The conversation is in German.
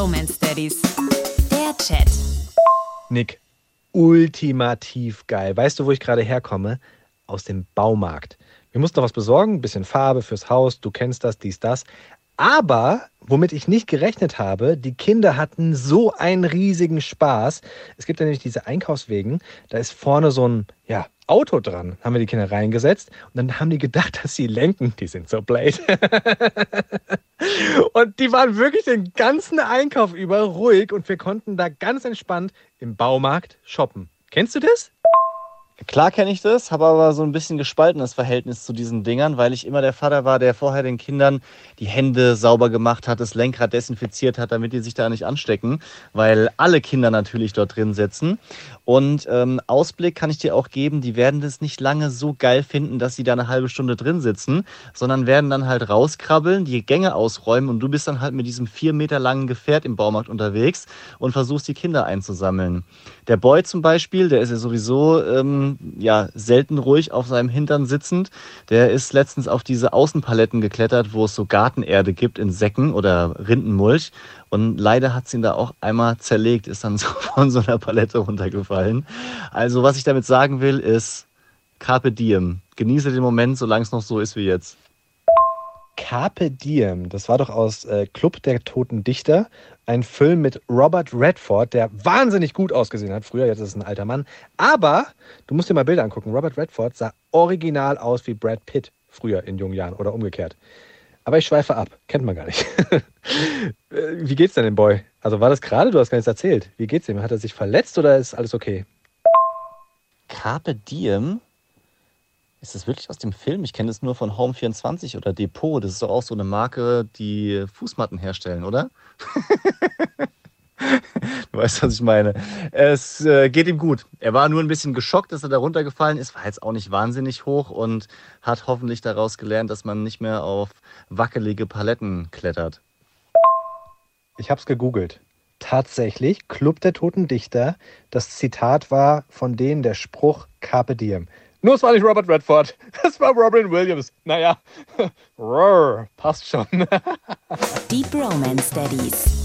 Bromance Daddies. Der Chat. Nick, ultimativ geil. Weißt du, wo ich gerade herkomme? Aus dem Baumarkt. Wir mussten noch was besorgen, ein bisschen Farbe fürs Haus, du kennst das, dies, das. Aber womit ich nicht gerechnet habe, die Kinder hatten so einen riesigen Spaß. Es gibt ja nämlich diese Einkaufswegen, da ist vorne so ein ja, Auto dran. Haben wir die Kinder reingesetzt und dann haben die gedacht, dass sie lenken. Die sind so blöd. und die waren wirklich den ganzen Einkauf über ruhig und wir konnten da ganz entspannt im Baumarkt shoppen. Kennst du das? Klar kenne ich das, habe aber so ein bisschen gespaltenes Verhältnis zu diesen Dingern, weil ich immer der Vater war, der vorher den Kindern die Hände sauber gemacht hat, das Lenkrad desinfiziert hat, damit die sich da nicht anstecken, weil alle Kinder natürlich dort drin sitzen. Und ähm, Ausblick kann ich dir auch geben, die werden das nicht lange so geil finden, dass sie da eine halbe Stunde drin sitzen, sondern werden dann halt rauskrabbeln, die Gänge ausräumen und du bist dann halt mit diesem vier Meter langen Gefährt im Baumarkt unterwegs und versuchst die Kinder einzusammeln. Der Boy zum Beispiel, der ist ja sowieso ähm, ja, selten ruhig auf seinem Hintern sitzend. Der ist letztens auf diese Außenpaletten geklettert, wo es so Gartenerde gibt in Säcken oder Rindenmulch. Und leider hat es ihn da auch einmal zerlegt, ist dann so von so einer Palette runtergefallen. Also was ich damit sagen will, ist Carpe Diem. Genieße den Moment, solange es noch so ist wie jetzt. Carpe Diem, das war doch aus äh, Club der Toten Dichter, ein Film mit Robert Redford, der wahnsinnig gut ausgesehen hat früher, jetzt ist es ein alter Mann. Aber du musst dir mal Bilder angucken. Robert Redford sah original aus wie Brad Pitt früher in jungen Jahren oder umgekehrt. Aber ich schweife ab, kennt man gar nicht. Wie geht's denn dem Boy? Also war das gerade? Du hast gar nichts erzählt. Wie geht's ihm? Hat er sich verletzt oder ist alles okay? Carpe Diem? Ist das wirklich aus dem Film? Ich kenne es nur von Home24 oder Depot. Das ist doch auch so eine Marke, die Fußmatten herstellen, oder? du weißt, was ich meine. Es äh, geht ihm gut. Er war nur ein bisschen geschockt, dass er da runtergefallen ist. War jetzt auch nicht wahnsinnig hoch und hat hoffentlich daraus gelernt, dass man nicht mehr auf wackelige Paletten klettert. Ich habe es gegoogelt. Tatsächlich, Club der Toten Dichter. Das Zitat war von denen der Spruch Carpe Diem. Nur es war nicht Robert Redford, es war Robin Williams. Naja, passt schon. Deep Romance Daddies.